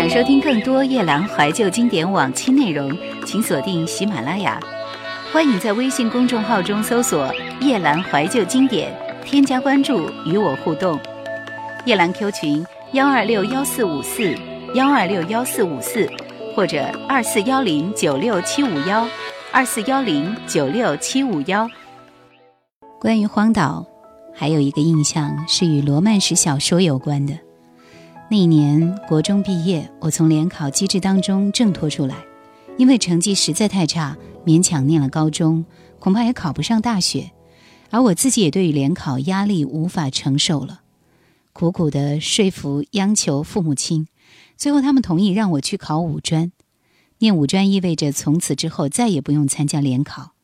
想收听更多夜兰怀旧经典往期内容，请锁定喜马拉雅。欢迎在微信公众号中搜索“夜兰怀旧经典”，添加关注与我互动。夜兰 Q 群：幺二六幺四五四幺二六幺四五四，或者二四幺零九六七五幺二四幺零九六七五幺。关于荒岛，还有一个印象是与罗曼史小说有关的。那一年国中毕业，我从联考机制当中挣脱出来，因为成绩实在太差，勉强念了高中，恐怕也考不上大学。而我自己也对于联考压力无法承受了，苦苦的说服央求父母亲，最后他们同意让我去考五专。念五专意味着从此之后再也不用参加联考，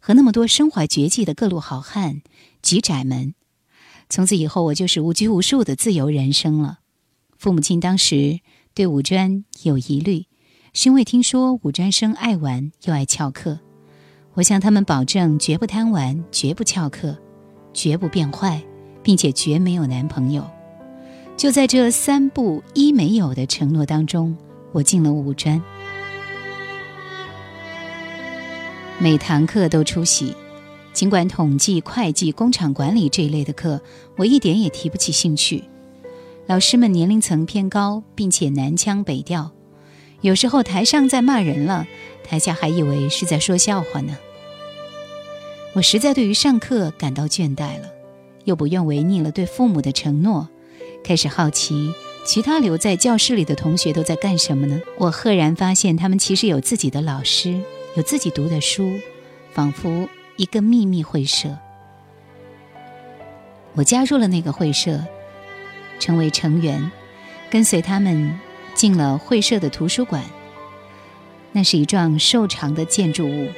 和那么多身怀绝技的各路好汉举窄门，从此以后我就是无拘无束的自由人生了。父母亲当时对五专有疑虑，是因为听说五专生爱玩又爱翘课。我向他们保证，绝不贪玩，绝不翘课，绝不变坏，并且绝没有男朋友。就在这三不一没有的承诺当中，我进了五专，每堂课都出席。尽管统计、会计、工厂管理这一类的课，我一点也提不起兴趣。老师们年龄层偏高，并且南腔北调，有时候台上在骂人了，台下还以为是在说笑话呢。我实在对于上课感到倦怠了，又不愿违逆了对父母的承诺，开始好奇其他留在教室里的同学都在干什么呢？我赫然发现他们其实有自己的老师，有自己读的书，仿佛一个秘密会社。我加入了那个会社。成为成员，跟随他们进了会社的图书馆。那是一幢瘦长的建筑物，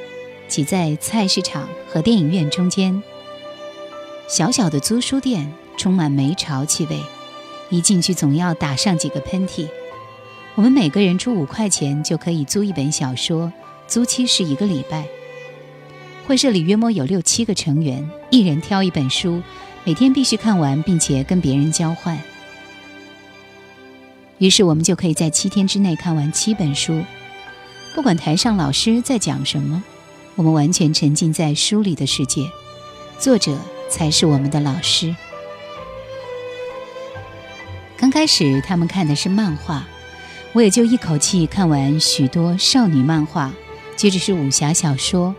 挤在菜市场和电影院中间。小小的租书店充满霉潮气味，一进去总要打上几个喷嚏。我们每个人出五块钱就可以租一本小说，租期是一个礼拜。会社里约莫有六七个成员，一人挑一本书。每天必须看完，并且跟别人交换。于是我们就可以在七天之内看完七本书。不管台上老师在讲什么，我们完全沉浸在书里的世界，作者才是我们的老师。刚开始他们看的是漫画，我也就一口气看完许多少女漫画，接着是武侠小说，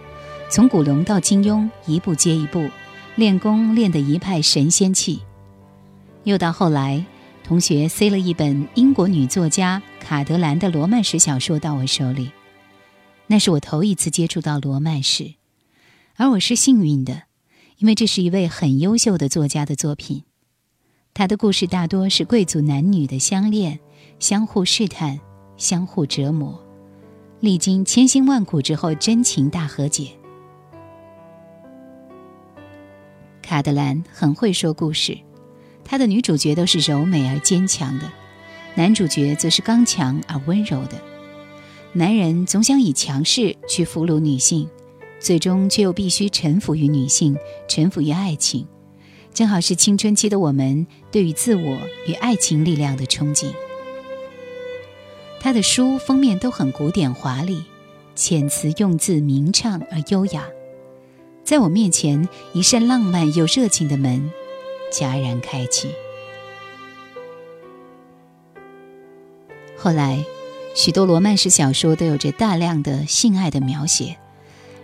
从古龙到金庸，一部接一部。练功练得一派神仙气，又到后来，同学塞了一本英国女作家卡德兰的罗曼史小说到我手里，那是我头一次接触到罗曼史，而我是幸运的，因为这是一位很优秀的作家的作品。他的故事大多是贵族男女的相恋、相互试探、相互折磨，历经千辛万苦之后，真情大和解。卡德兰很会说故事，他的女主角都是柔美而坚强的，男主角则是刚强而温柔的。男人总想以强势去俘虏女性，最终却又必须臣服于女性，臣服于爱情，正好是青春期的我们对于自我与爱情力量的憧憬。他的书封面都很古典华丽，遣词用字明畅而优雅。在我面前，一扇浪漫又热情的门戛然开启。后来，许多罗曼史小说都有着大量的性爱的描写，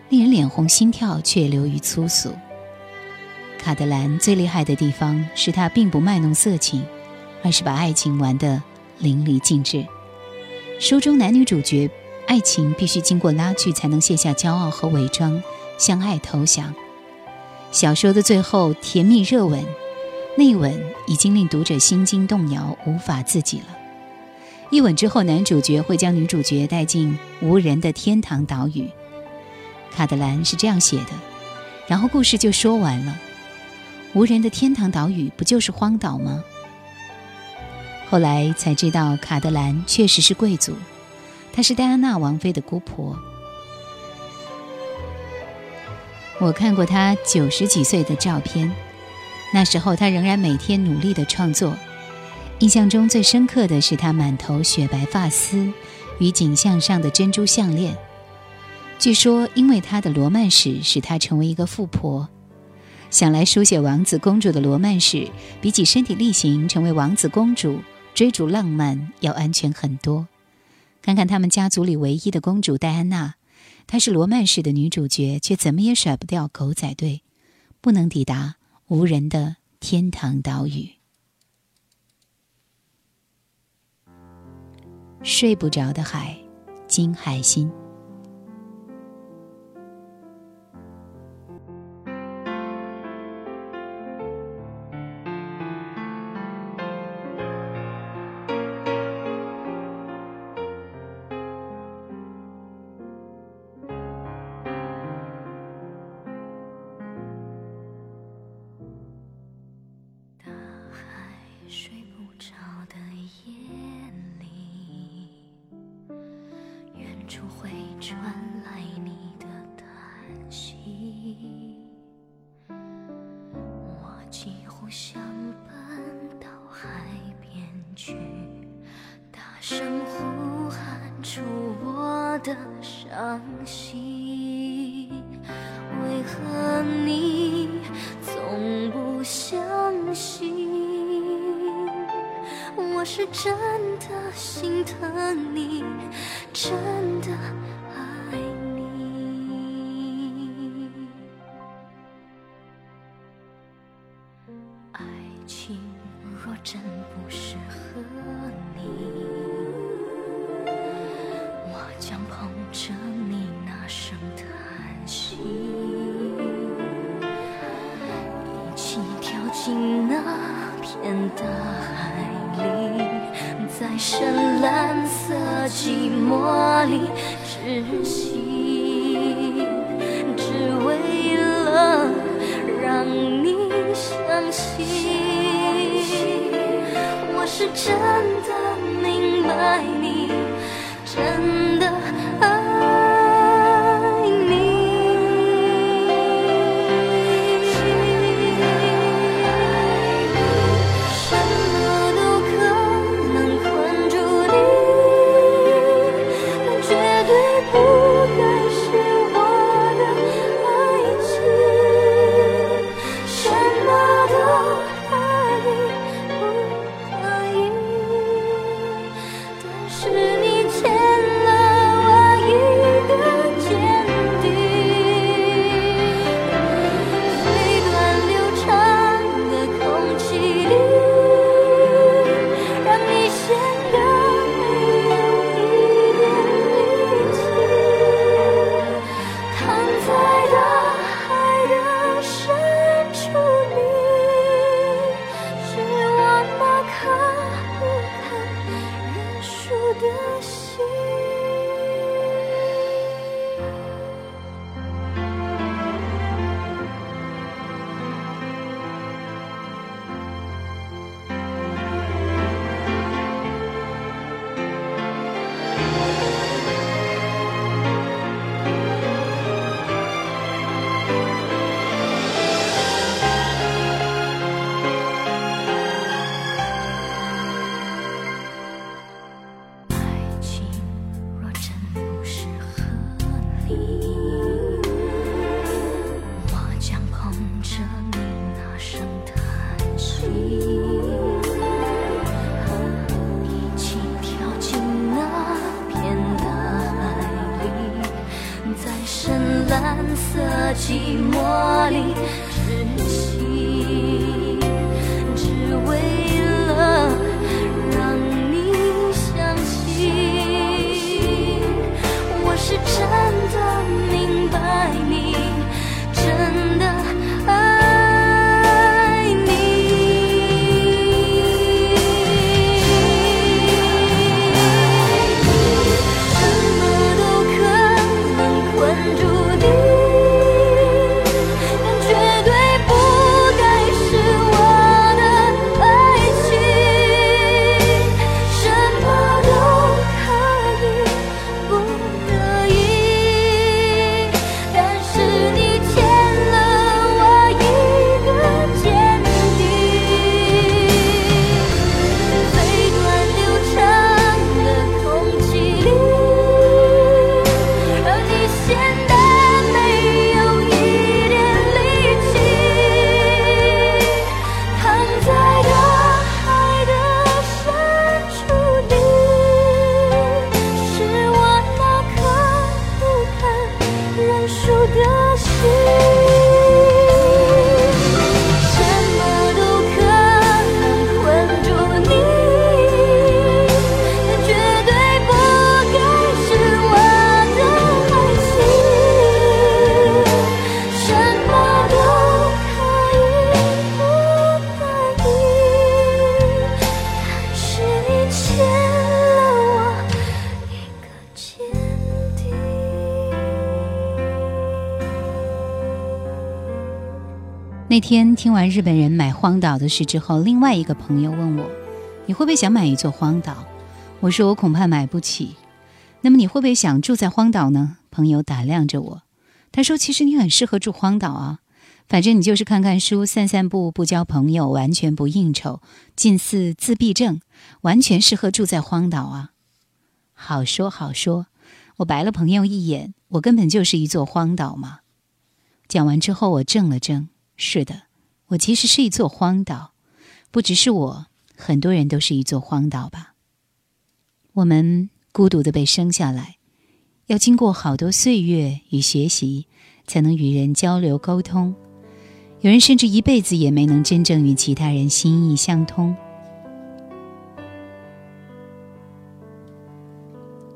令人脸红心跳，却流于粗俗。卡德兰最厉害的地方是他并不卖弄色情，而是把爱情玩得淋漓尽致。书中男女主角爱情必须经过拉锯，才能卸下骄傲和伪装。相爱投降，小说的最后甜蜜热吻，那一吻已经令读者心惊动摇，无法自己了。一吻之后，男主角会将女主角带进无人的天堂岛屿。卡德兰是这样写的，然后故事就说完了。无人的天堂岛屿不就是荒岛吗？后来才知道，卡德兰确实是贵族，她是戴安娜王妃的姑婆。我看过他九十几岁的照片，那时候他仍然每天努力的创作，印象中最深刻的是她满头雪白发丝与颈项上的珍珠项链。据说，因为她的罗曼史使她成为一个富婆。想来，书写王子公主的罗曼史，比起身体力行成为王子公主、追逐浪漫要安全很多。看看他们家族里唯一的公主戴安娜，她是罗曼史的女主角，却怎么也甩不掉狗仔队，不能抵达无人的天堂岛屿。睡不着的海，金海心。声呼喊出我的伤心。为何你从不相信我是真的心疼你真的那片大海里。在深蓝色寂寞里窒息，只为了让你相信，我是真的明白天听完日本人买荒岛的事之后，另外一个朋友问我：“你会不会想买一座荒岛？”我说：“我恐怕买不起。”那么你会不会想住在荒岛呢？朋友打量着我，他说：“其实你很适合住荒岛啊，反正你就是看看书、散散步、不交朋友、完全不应酬，近似自闭症，完全适合住在荒岛啊。”好说好说，我白了朋友一眼，我根本就是一座荒岛嘛。讲完之后，我怔了怔。是的，我其实是一座荒岛，不只是我，很多人都是一座荒岛吧。我们孤独的被生下来，要经过好多岁月与学习，才能与人交流沟通。有人甚至一辈子也没能真正与其他人心意相通。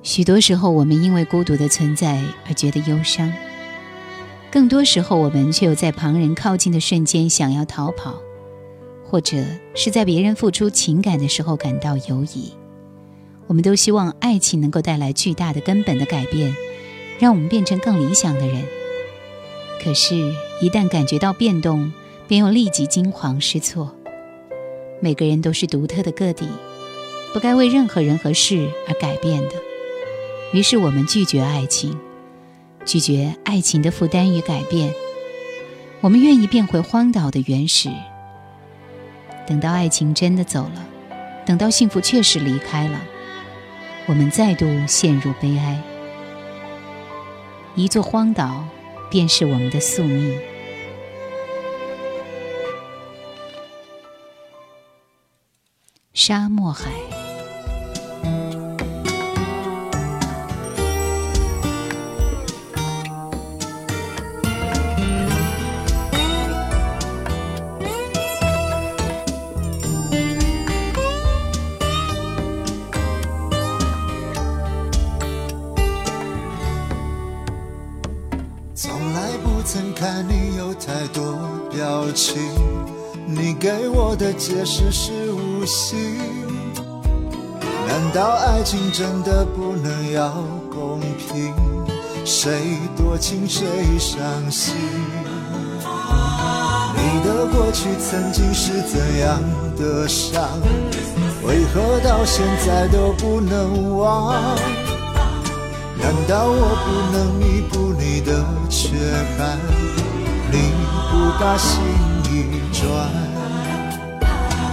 许多时候，我们因为孤独的存在而觉得忧伤。更多时候，我们却又在旁人靠近的瞬间想要逃跑，或者是在别人付出情感的时候感到犹疑。我们都希望爱情能够带来巨大的、根本的改变，让我们变成更理想的人。可是，一旦感觉到变动，便又立即惊慌失措。每个人都是独特的个体，不该为任何人和事而改变的。于是，我们拒绝爱情。拒绝爱情的负担与改变，我们愿意变回荒岛的原始。等到爱情真的走了，等到幸福确实离开了，我们再度陷入悲哀。一座荒岛，便是我们的宿命。沙漠海。解释是无心，难道爱情真的不能要公平？谁多情谁伤心？你的过去曾经是怎样的伤？为何到现在都不能忘？难道我不能弥补你的缺憾？你不把心一转？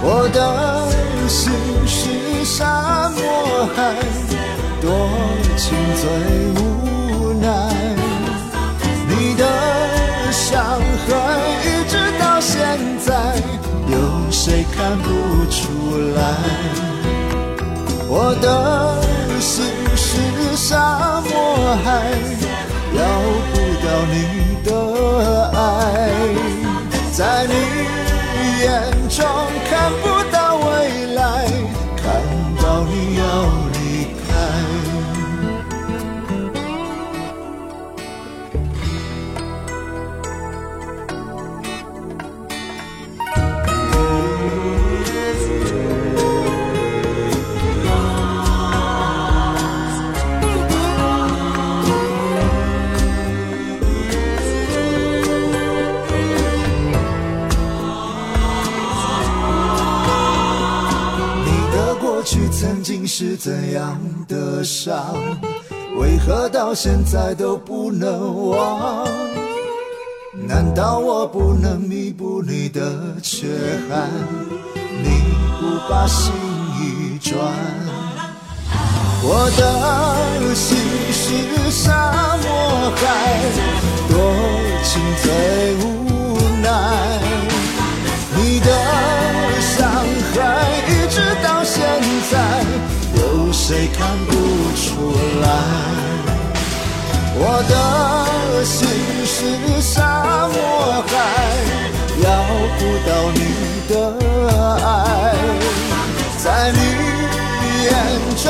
我的心是沙漠海，多情最无奈。你的伤痕一直到现在，有谁看不出来？我的心是沙漠海，要不到你的爱，在你中。看不是怎样的伤？为何到现在都不能忘？难道我不能弥补你的缺憾？你不把心一转？我的的心是沙漠海，要不到你的爱，在你眼中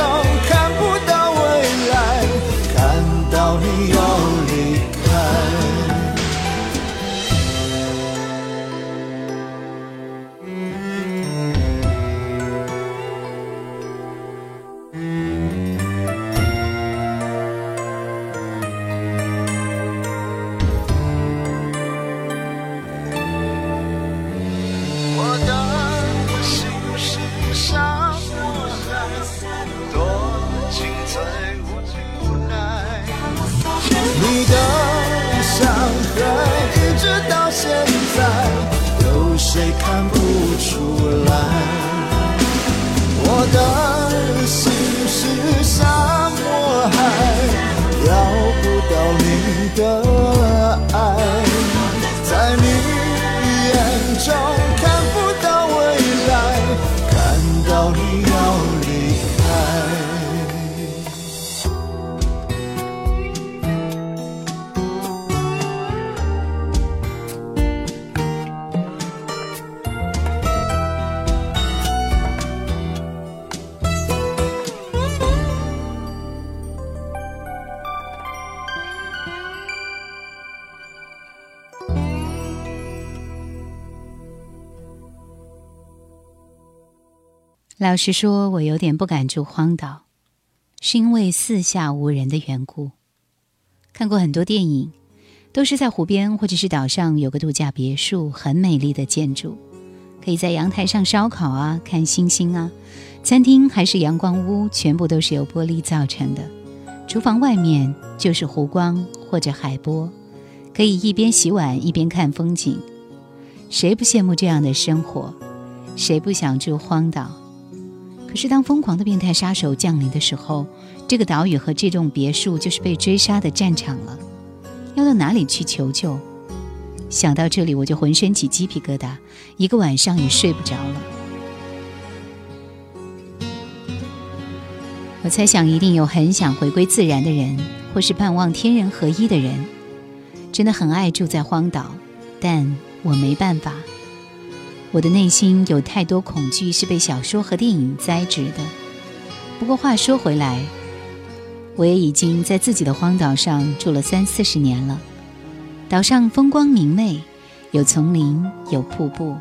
老实说，我有点不敢住荒岛，是因为四下无人的缘故。看过很多电影，都是在湖边或者是岛上有个度假别墅，很美丽的建筑，可以在阳台上烧烤啊，看星星啊。餐厅还是阳光屋，全部都是由玻璃造成的。厨房外面就是湖光或者海波，可以一边洗碗一边看风景。谁不羡慕这样的生活？谁不想住荒岛？可是当疯狂的变态杀手降临的时候，这个岛屿和这栋别墅就是被追杀的战场了。要到哪里去求救？想到这里，我就浑身起鸡皮疙瘩，一个晚上也睡不着了。我猜想，一定有很想回归自然的人，或是盼望天人合一的人，真的很爱住在荒岛，但我没办法。我的内心有太多恐惧是被小说和电影栽植的。不过话说回来，我也已经在自己的荒岛上住了三四十年了。岛上风光明媚，有丛林，有瀑布，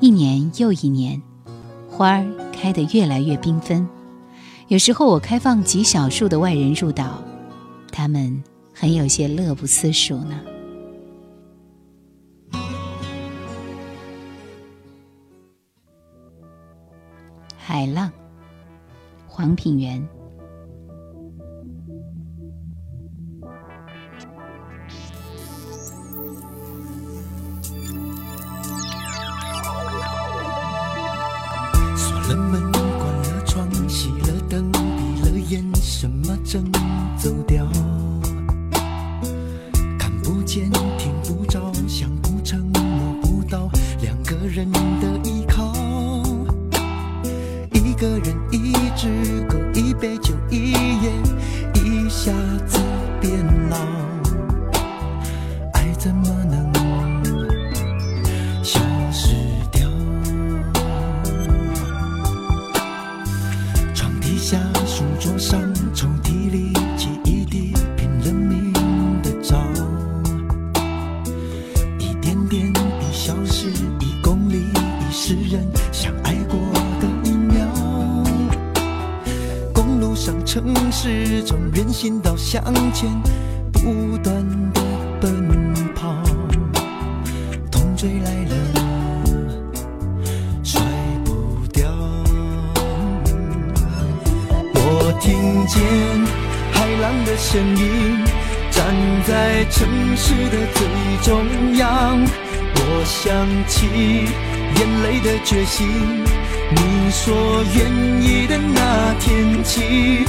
一年又一年，花儿开得越来越缤纷。有时候我开放极少数的外人入岛，他们很有些乐不思蜀呢。海浪，黄品源。听见海浪的声音，站在城市的最中央。我想起眼泪的决心，你说愿意的那天起，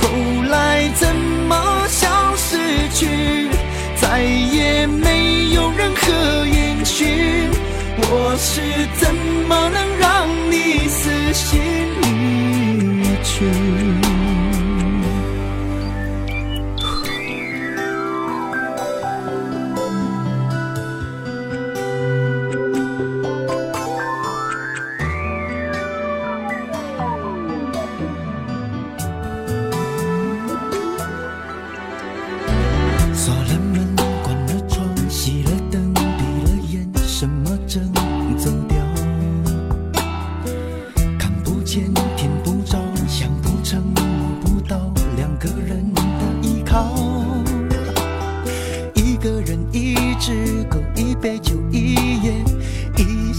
后来怎么消失去？再也没有任何音讯。我是怎么能让你死心离去？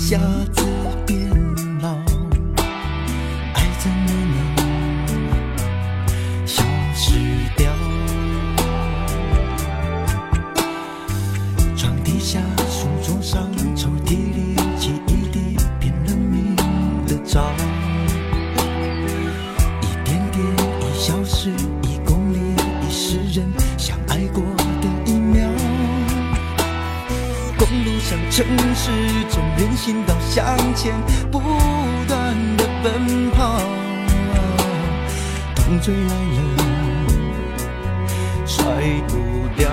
下次。风吹来了，甩不掉。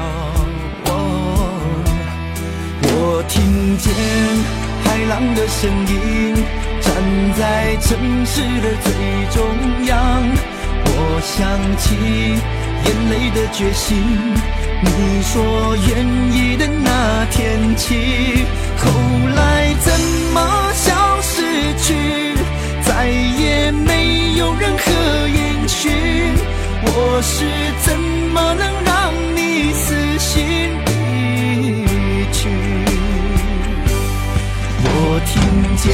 我听见海浪的声音，站在城市的最中央。我想起眼泪的决心，你说愿意的那天起，后来怎么消失去，再也没有任何何音讯。我是怎么能让你死心离去？我听见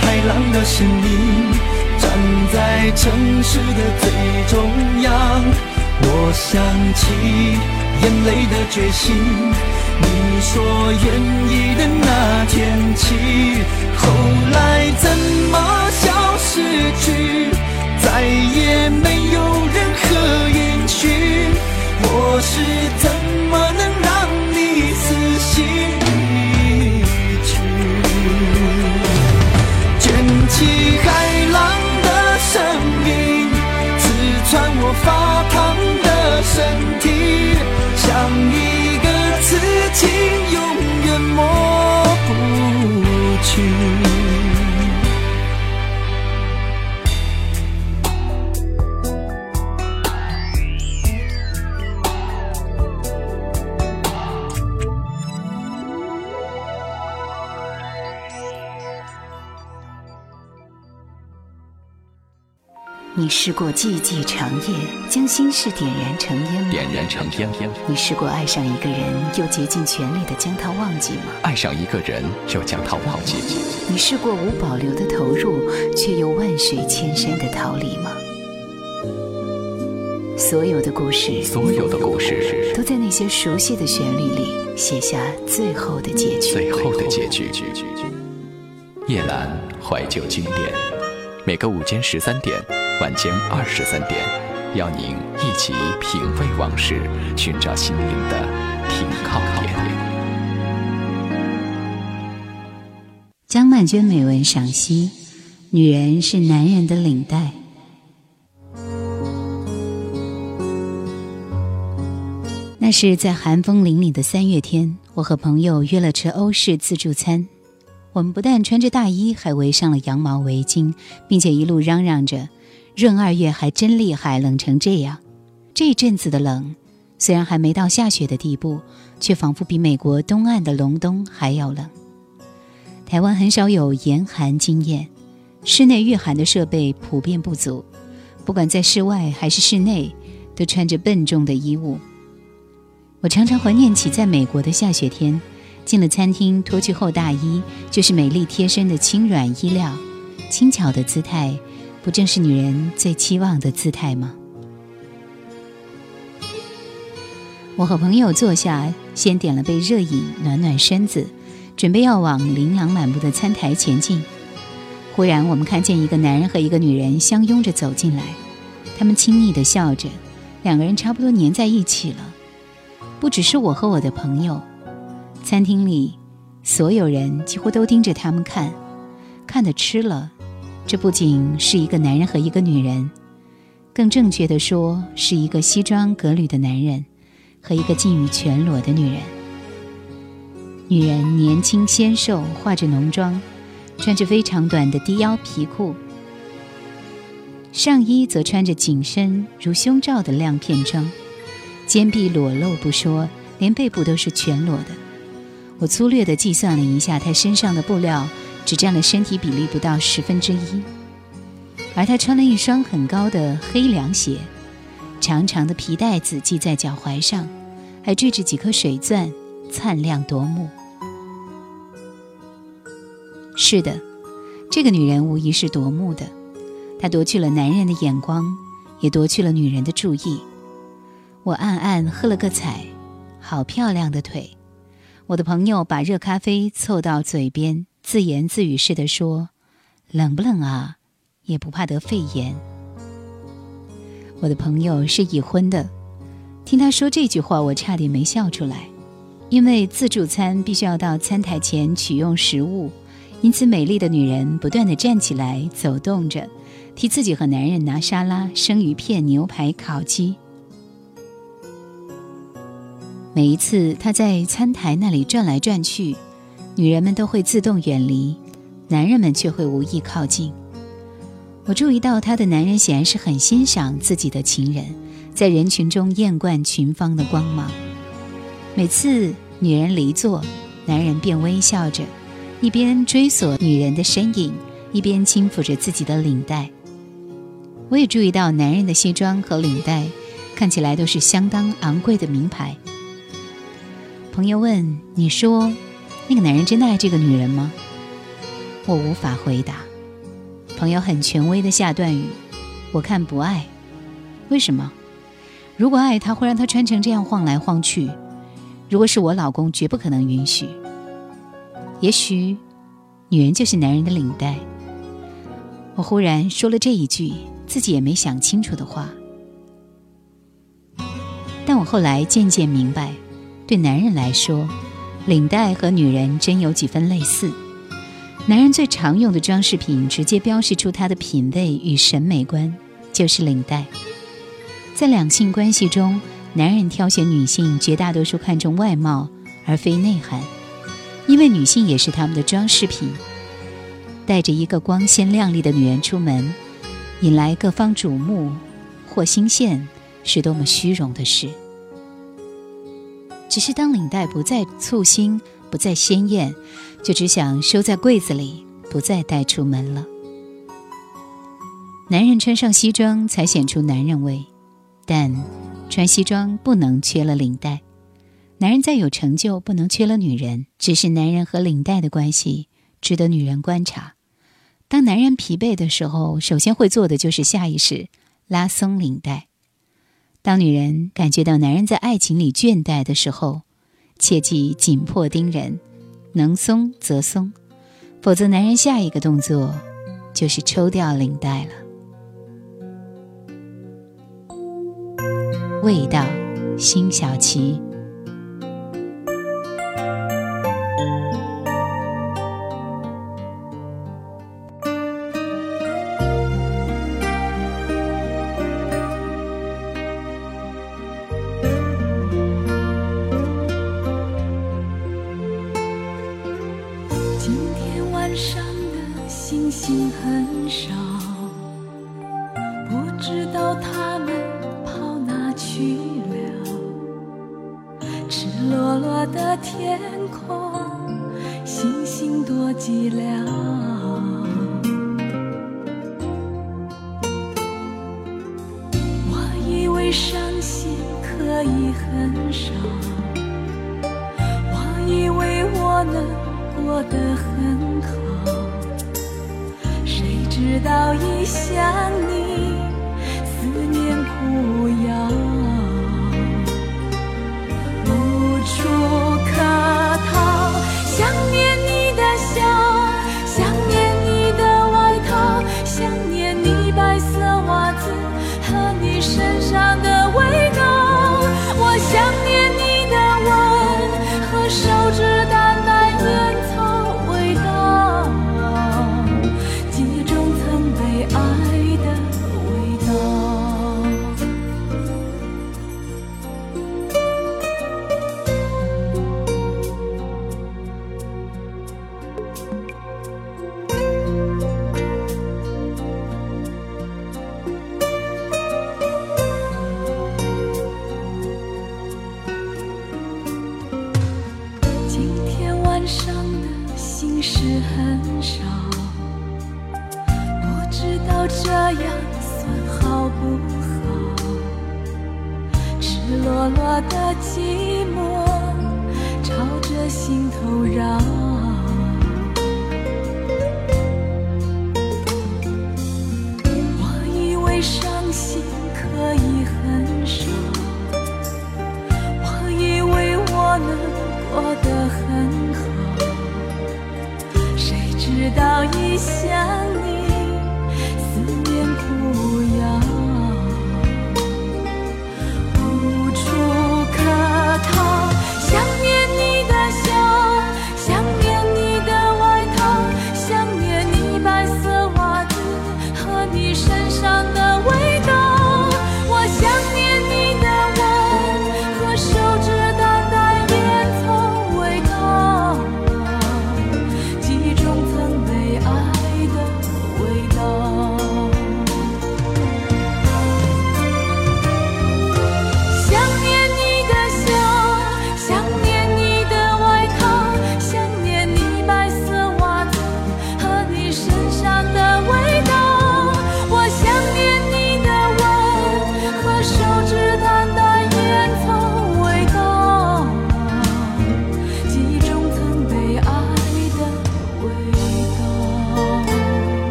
海浪的声音。站在城市的最中央，我想起眼泪的决心。你说愿意的那天起，后来怎么消失去？再也没有任何音讯。我是怎你试过寂寂长夜，将心事点燃成烟吗？点燃成烟。你试过爱上一个人，又竭尽全力的将他忘记吗？爱上一个人，又将他忘记。你试过无保留的投入，却又万水千山的逃离吗？所有的故事，所有的故事，都在那些熟悉的旋律里写下最后的结局。最后的结局。夜阑怀旧经典，每个午间十三点。晚间二十三点，邀您一起品味往事，寻找心灵的停靠点。江曼娟美文赏析：女人是男人的领带。那是在寒风凛凛的三月天，我和朋友约了吃欧式自助餐。我们不但穿着大衣，还围上了羊毛围巾，并且一路嚷嚷着。闰二月还真厉害，冷成这样。这阵子的冷，虽然还没到下雪的地步，却仿佛比美国东岸的隆冬还要冷。台湾很少有严寒经验，室内御寒的设备普遍不足，不管在室外还是室内，都穿着笨重的衣物。我常常怀念起在美国的下雪天，进了餐厅，脱去厚大衣，就是美丽贴身的轻软衣料，轻巧的姿态。不正是女人最期望的姿态吗？我和朋友坐下，先点了杯热饮暖暖身子，准备要往琳琅满目的餐台前进。忽然，我们看见一个男人和一个女人相拥着走进来，他们亲昵的笑着，两个人差不多粘在一起了。不只是我和我的朋友，餐厅里所有人几乎都盯着他们看，看的吃了。这不仅是一个男人和一个女人，更正确的说，是一个西装革履的男人和一个近于全裸的女人。女人年轻纤瘦，化着浓妆，穿着非常短的低腰皮裤，上衣则穿着紧身如胸罩的亮片装，肩臂裸露不说，连背部都是全裸的。我粗略地计算了一下，她身上的布料。只占了身体比例不到十分之一，而他穿了一双很高的黑凉鞋，长长的皮带子系在脚踝上，还缀着几颗水钻，灿亮夺目。是的，这个女人无疑是夺目的，她夺去了男人的眼光，也夺去了女人的注意。我暗暗喝了个彩，好漂亮的腿！我的朋友把热咖啡凑到嘴边。自言自语似的说：“冷不冷啊？也不怕得肺炎。”我的朋友是已婚的，听他说这句话，我差点没笑出来。因为自助餐必须要到餐台前取用食物，因此美丽的女人不断的站起来走动着，替自己和男人拿沙拉、生鱼片、牛排、烤鸡。每一次她在餐台那里转来转去，女人们都会自动远离，男人们却会无意靠近。我注意到他的男人显然是很欣赏自己的情人，在人群中艳冠群芳的光芒。每次女人离座，男人便微笑着，一边追索女人的身影，一边轻抚着自己的领带。我也注意到男人的西装和领带看起来都是相当昂贵的名牌。朋友问：“你说，那个男人真的爱这个女人吗？”我无法回答。朋友很权威的下断语：“我看不爱。为什么？如果爱，他会让他穿成这样晃来晃去。”如果是我老公，绝不可能允许。也许，女人就是男人的领带。我忽然说了这一句自己也没想清楚的话，但我后来渐渐明白，对男人来说，领带和女人真有几分类似。男人最常用的装饰品，直接标示出他的品味与审美观，就是领带。在两性关系中。男人挑选女性，绝大多数看重外貌而非内涵，因为女性也是他们的装饰品。带着一个光鲜亮丽的女人出门，引来各方瞩目或新鲜，是多么虚荣的事。只是当领带不再簇新、不再鲜艳，就只想收在柜子里，不再带出门了。男人穿上西装才显出男人味，但。穿西装不能缺了领带，男人再有成就不能缺了女人。只是男人和领带的关系值得女人观察。当男人疲惫的时候，首先会做的就是下意识拉松领带。当女人感觉到男人在爱情里倦怠的时候，切记紧迫盯人，能松则松，否则男人下一个动作就是抽掉领带了。味道，辛晓琪。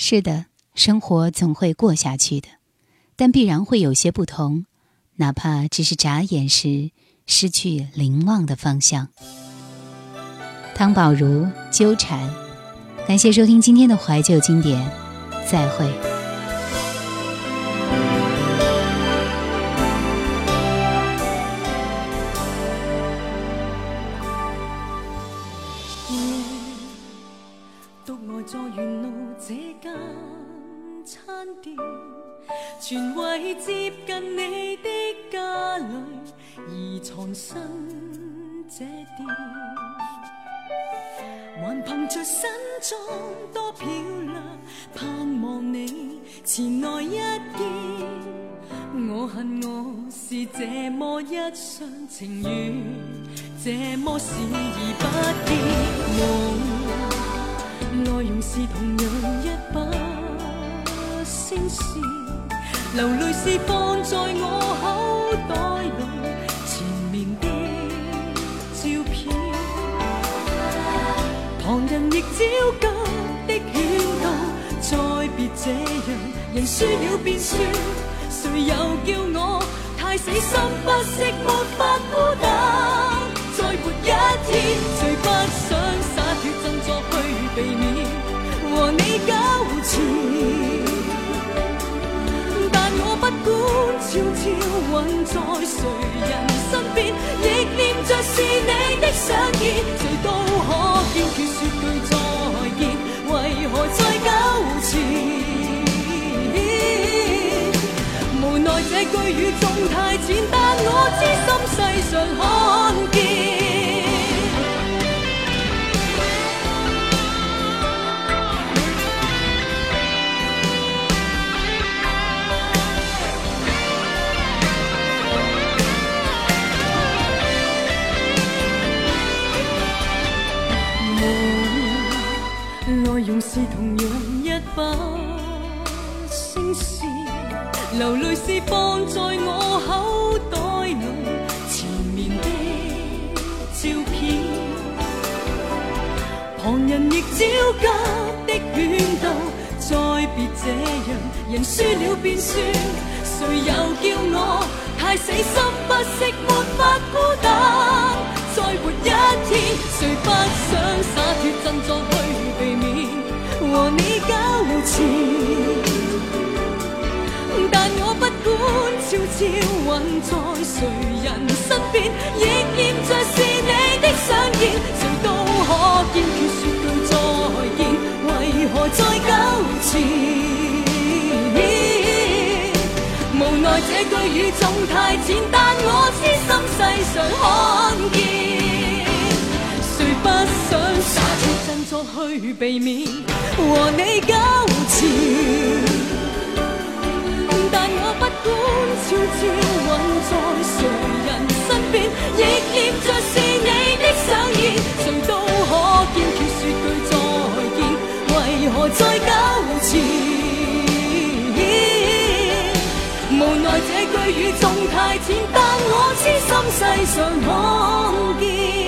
是的，生活总会过下去的，但必然会有些不同，哪怕只是眨眼时失去凝望的方向。汤宝如纠缠，感谢收听今天的怀旧经典，再会。这店，还凭着身装多漂亮，盼望你前来一见。我恨我是这么一厢情愿，这么视而不见。梦内容是同样一把声线。流泪是放在我口焦急的劝导，再别这样，人输了便算，谁又叫我太死心不息，没法孤单。再活一天，最不想洒脱振作去避免和你纠缠。但我不管悄悄混在谁人身边，亦念着是你的相见，谁都可坚决说句这句语重太浅，但我知心世上罕见。是同样一把声线，流泪是放在我口袋里缠绵的照片，旁人亦焦急的劝导，再别这样，人输了便算，谁又叫我太死心不息，没法孤单，再活一天，谁不想洒脱振作去避免？和你纠缠，但我不管悄悄混在谁人身边，亦念着是你的相见，谁都可坚决说句再见，为何再纠缠？无奈这句语重太浅，但我知心世上罕见，谁不想洒脱振作去避免？和你纠缠，但我不管悄悄混在谁人身边，亦念着是你的想念，谁都可坚决说句再见，为何再纠缠？无奈这句语重太浅，但我痴心世上罕见。